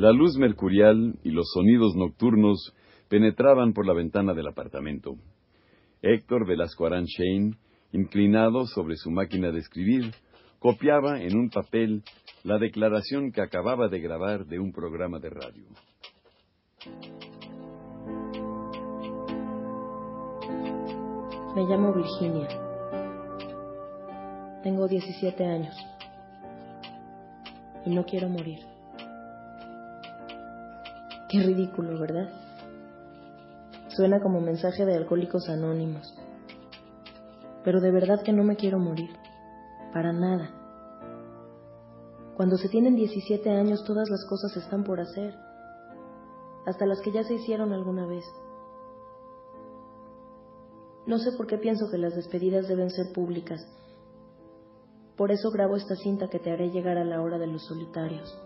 La luz mercurial y los sonidos nocturnos penetraban por la ventana del apartamento. Héctor Velasco Arán Shane, inclinado sobre su máquina de escribir, copiaba en un papel la declaración que acababa de grabar de un programa de radio. Me llamo Virginia. Tengo 17 años. Y no quiero morir. Qué ridículo, ¿verdad? Suena como mensaje de alcohólicos anónimos. Pero de verdad que no me quiero morir. Para nada. Cuando se tienen 17 años todas las cosas están por hacer. Hasta las que ya se hicieron alguna vez. No sé por qué pienso que las despedidas deben ser públicas. Por eso grabo esta cinta que te haré llegar a la hora de los solitarios.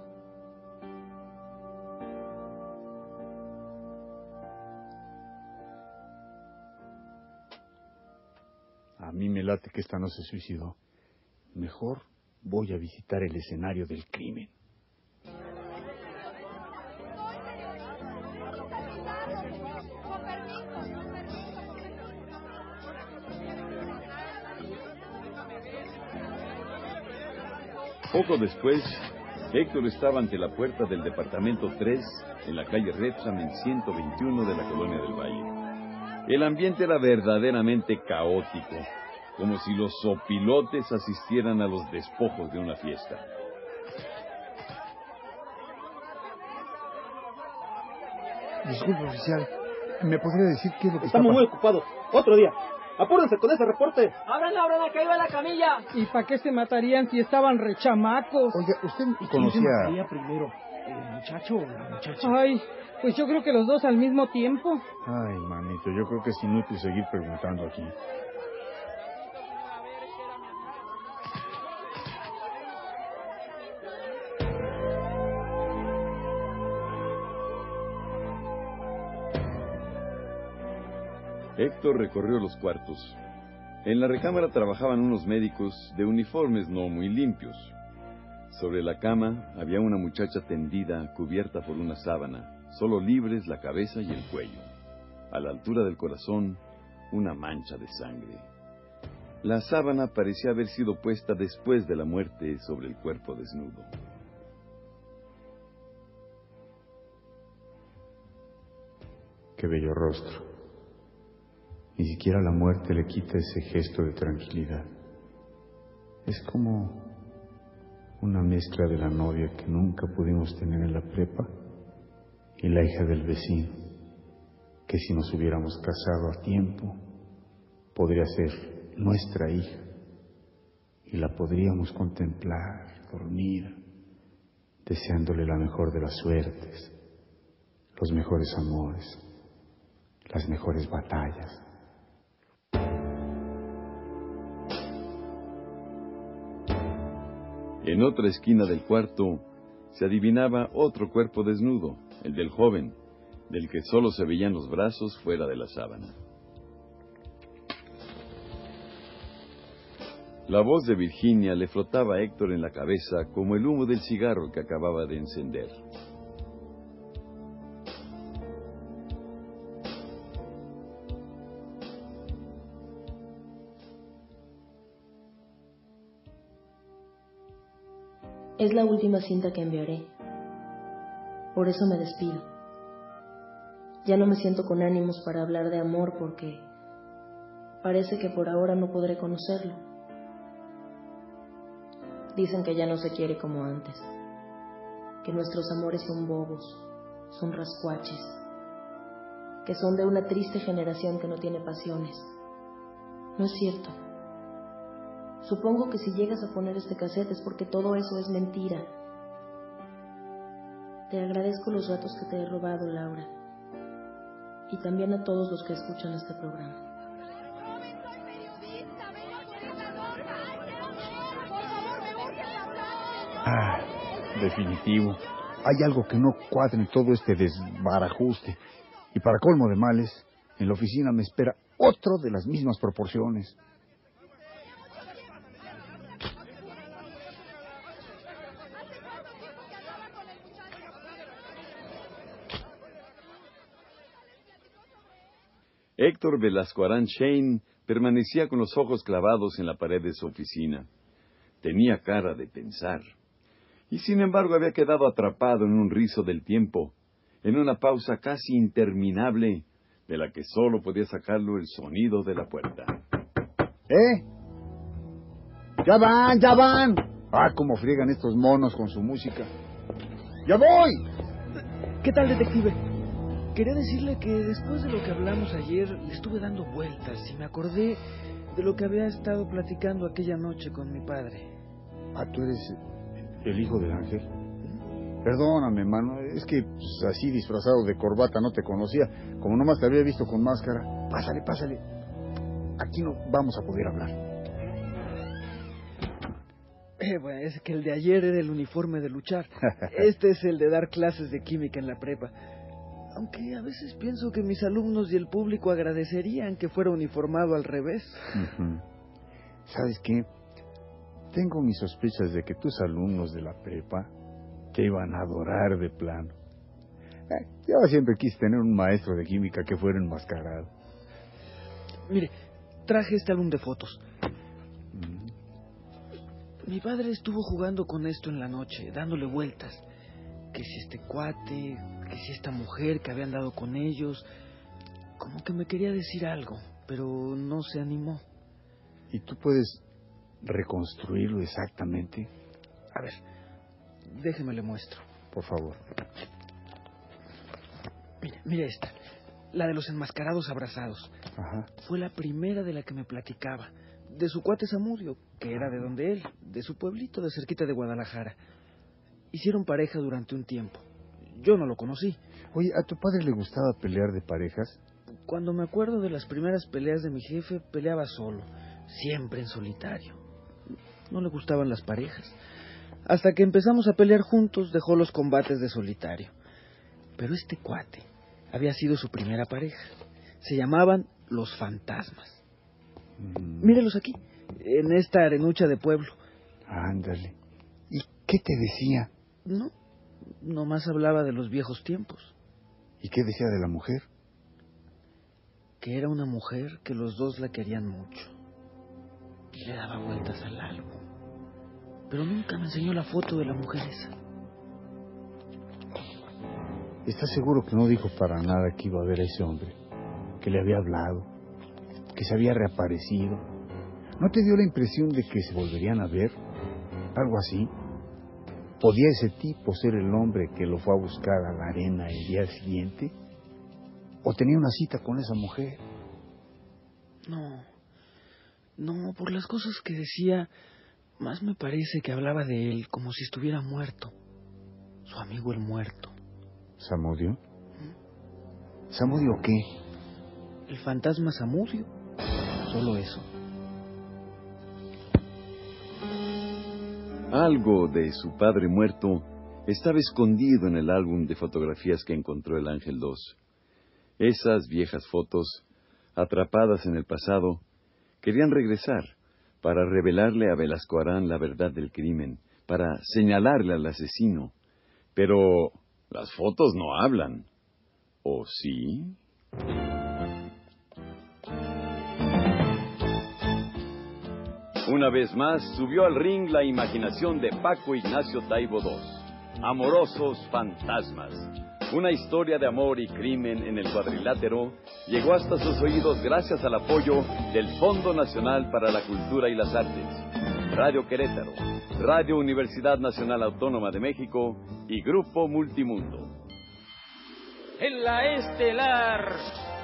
Mí me late que esta no se suicidó. Mejor voy a visitar el escenario del crimen. Poco después, Héctor estaba ante la puerta del departamento 3 en la calle Repsam en 121 de la Colonia del Valle. El ambiente era verdaderamente caótico como si los sopilotes asistieran a los despojos de una fiesta. Disculpe, oficial. ¿Me podría decir qué es lo que Estamos está muy ocupados. Otro día. Apúrense con ese reporte. ¡Abran, abran, que iba la camilla! ¿Y para qué se matarían si estaban rechamacos? Oiga, ¿usted ¿Y quién se conocía... mataría primero? ¿El muchacho o la muchacha? Ay, pues yo creo que los dos al mismo tiempo. Ay, manito, yo creo que es inútil seguir preguntando aquí. Héctor recorrió los cuartos. En la recámara trabajaban unos médicos de uniformes no muy limpios. Sobre la cama había una muchacha tendida, cubierta por una sábana, solo libres la cabeza y el cuello. A la altura del corazón, una mancha de sangre. La sábana parecía haber sido puesta después de la muerte sobre el cuerpo desnudo. Qué bello rostro. Ni siquiera la muerte le quita ese gesto de tranquilidad. Es como una mezcla de la novia que nunca pudimos tener en la prepa y la hija del vecino, que si nos hubiéramos casado a tiempo, podría ser nuestra hija y la podríamos contemplar, dormir, deseándole la mejor de las suertes, los mejores amores, las mejores batallas. En otra esquina del cuarto se adivinaba otro cuerpo desnudo, el del joven, del que solo se veían los brazos fuera de la sábana. La voz de Virginia le flotaba a Héctor en la cabeza como el humo del cigarro que acababa de encender. Es la última cinta que enviaré. Por eso me despido. Ya no me siento con ánimos para hablar de amor porque parece que por ahora no podré conocerlo. Dicen que ya no se quiere como antes, que nuestros amores son bobos, son rascuaches, que son de una triste generación que no tiene pasiones. No es cierto. Supongo que si llegas a poner este cassette es porque todo eso es mentira. Te agradezco los datos que te he robado, Laura. Y también a todos los que escuchan este programa. Ah, definitivo. Hay algo que no cuadra en todo este desbarajuste. Y para colmo de males, en la oficina me espera otro de las mismas proporciones. Héctor Velasco Arán Shane permanecía con los ojos clavados en la pared de su oficina. Tenía cara de pensar. Y sin embargo había quedado atrapado en un rizo del tiempo, en una pausa casi interminable, de la que sólo podía sacarlo el sonido de la puerta. ¿Eh? ¡Ya van, ya van! Ah, cómo friegan estos monos con su música. ¡Ya voy! ¿Qué tal, detective? Quería decirle que después de lo que hablamos ayer, le estuve dando vueltas y me acordé de lo que había estado platicando aquella noche con mi padre. Ah, tú eres el hijo del ángel. Perdóname, hermano, es que pues, así disfrazado de corbata no te conocía. Como nomás te había visto con máscara. Pásale, pásale. Aquí no vamos a poder hablar. Eh, bueno, es que el de ayer era el uniforme de luchar. Este es el de dar clases de química en la prepa. Aunque a veces pienso que mis alumnos y el público agradecerían que fuera uniformado al revés. ¿Sabes qué? Tengo mis sospechas de que tus alumnos de la prepa te iban a adorar de plano. Eh, yo siempre quise tener un maestro de química que fuera enmascarado. Mire, traje este álbum de fotos. Mm. Mi padre estuvo jugando con esto en la noche, dándole vueltas. Que si este cuate, si esta mujer que había andado con ellos. Como que me quería decir algo, pero no se animó. ¿Y tú puedes reconstruirlo exactamente? A ver, déjeme le muestro. Por favor. Mire, mire esta, la de los enmascarados abrazados. Ajá. Fue la primera de la que me platicaba, de su cuate Zamudio, que era de donde él, de su pueblito de cerquita de Guadalajara. Hicieron pareja durante un tiempo. Yo no lo conocí. Oye, ¿a tu padre le gustaba pelear de parejas? Cuando me acuerdo de las primeras peleas de mi jefe, peleaba solo, siempre en solitario. No le gustaban las parejas. Hasta que empezamos a pelear juntos, dejó los combates de solitario. Pero este cuate había sido su primera pareja. Se llamaban los fantasmas. Mm, Mírelos aquí, en esta arenucha de pueblo. Ándale. ¿Y qué te decía? No, nomás hablaba de los viejos tiempos. ¿Y qué decía de la mujer? Que era una mujer que los dos la querían mucho. Y le daba vueltas al álbum. Pero nunca me enseñó la foto de la mujer esa. ¿Estás seguro que no dijo para nada que iba a ver a ese hombre? Que le había hablado, que se había reaparecido. ¿No te dio la impresión de que se volverían a ver? ¿Algo así? ¿Podía ese tipo ser el hombre que lo fue a buscar a la arena el día siguiente? ¿O tenía una cita con esa mujer? No, no, por las cosas que decía, más me parece que hablaba de él como si estuviera muerto. Su amigo el muerto. ¿Samudio? ¿Samudio qué? El fantasma Samudio. Solo eso. Algo de su padre muerto estaba escondido en el álbum de fotografías que encontró el Ángel 2. Esas viejas fotos, atrapadas en el pasado, querían regresar para revelarle a Velasco Arán la verdad del crimen, para señalarle al asesino. Pero las fotos no hablan. ¿O sí? Una vez más subió al ring la imaginación de Paco Ignacio Taibo II. Amorosos fantasmas. Una historia de amor y crimen en el cuadrilátero llegó hasta sus oídos gracias al apoyo del Fondo Nacional para la Cultura y las Artes, Radio Querétaro, Radio Universidad Nacional Autónoma de México y Grupo Multimundo. En la estelar,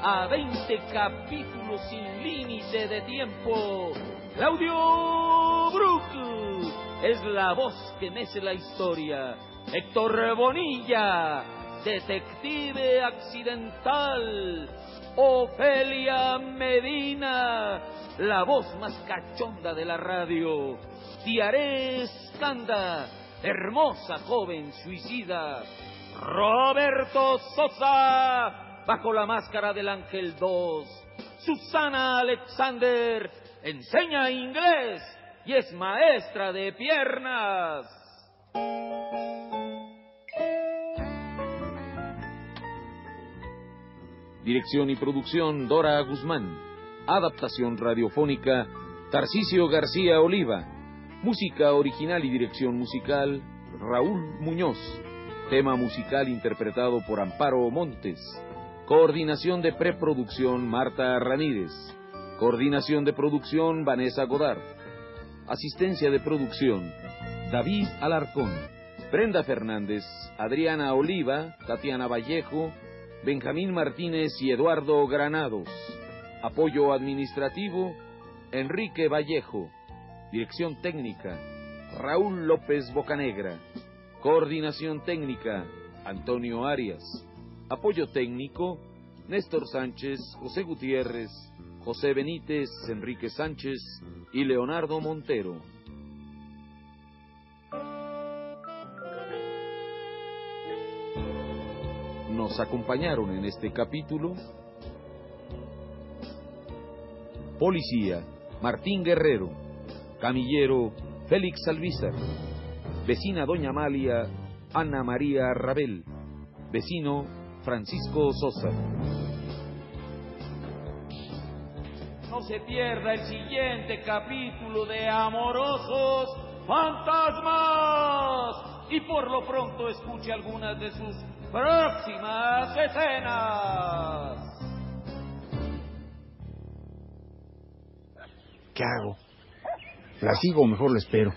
a 20 capítulos sin límite de tiempo. Claudio Brook es la voz que mece la historia. Héctor Bonilla, detective accidental. Ofelia Medina, la voz más cachonda de la radio. Tiaré Escanda, hermosa joven suicida. Roberto Sosa, bajo la máscara del Ángel 2. Susana Alexander, enseña inglés y es maestra de piernas. Dirección y producción Dora Guzmán. Adaptación radiofónica Tarcisio García Oliva. Música original y dirección musical Raúl Muñoz. Tema musical interpretado por Amparo Montes. Coordinación de preproducción Marta Ramírez. Coordinación de producción Vanessa Godard. Asistencia de producción David Alarcón. Brenda Fernández, Adriana Oliva, Tatiana Vallejo, Benjamín Martínez y Eduardo Granados. Apoyo administrativo, Enrique Vallejo. Dirección técnica, Raúl López Bocanegra. Coordinación técnica, Antonio Arias. Apoyo técnico, Néstor Sánchez, José Gutiérrez, José Benítez, Enrique Sánchez y Leonardo Montero. Nos acompañaron en este capítulo Policía, Martín Guerrero, Camillero, Félix Alvízar, vecina Doña Amalia, Ana María Rabel, vecino, Francisco Sosa. No se pierda el siguiente capítulo de Amorosos Fantasmas y por lo pronto escuche algunas de sus próximas escenas. ¿Qué hago? ¿La sigo o mejor la espero?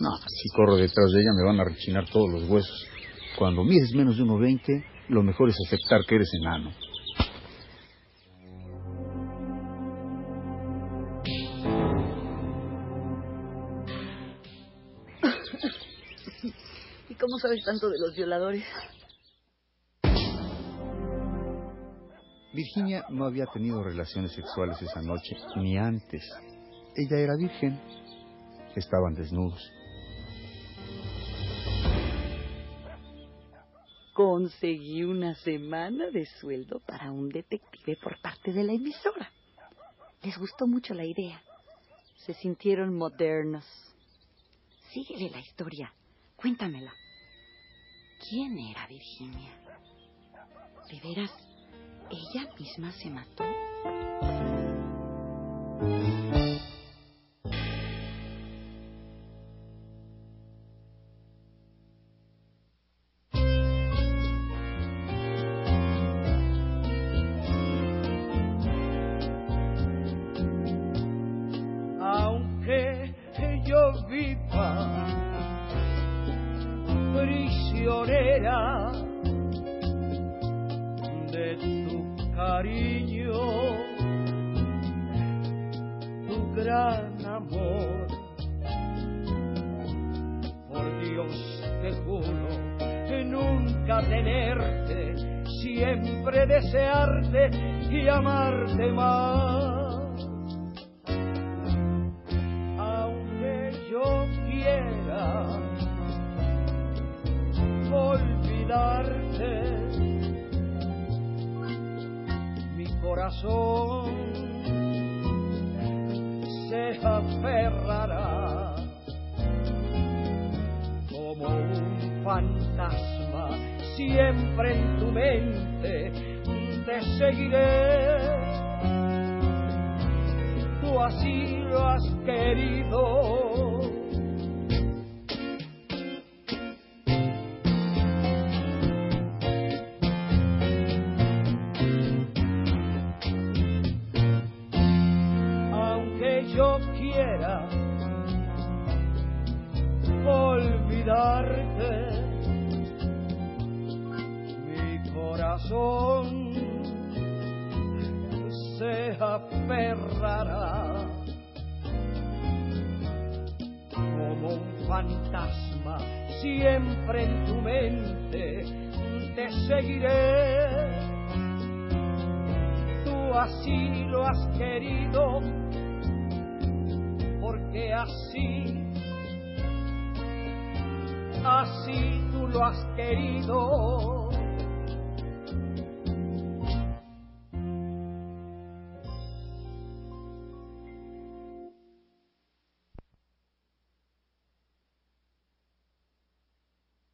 No, si corro detrás de ella me van a rechinar todos los huesos. Cuando mides menos de 1,20, lo mejor es aceptar que eres enano. ¿Y cómo sabes tanto de los violadores? Virginia no había tenido relaciones sexuales esa noche, ni antes. Ella era virgen. Estaban desnudos. Conseguí una semana de sueldo para un detective por parte de la emisora. Les gustó mucho la idea. Se sintieron modernos. Síguele la historia. Cuéntamela. ¿Quién era Virginia? ¿De veras ella misma se mató? De tu cariño, tu gran amor. Por Dios te juro nunca tenerte, siempre desearte y amarte más. Se aferrará como un fantasma siempre en tu mente te seguiré tú así lo has querido. En tu mente te seguiré. Tú así lo has querido porque así así tú lo has querido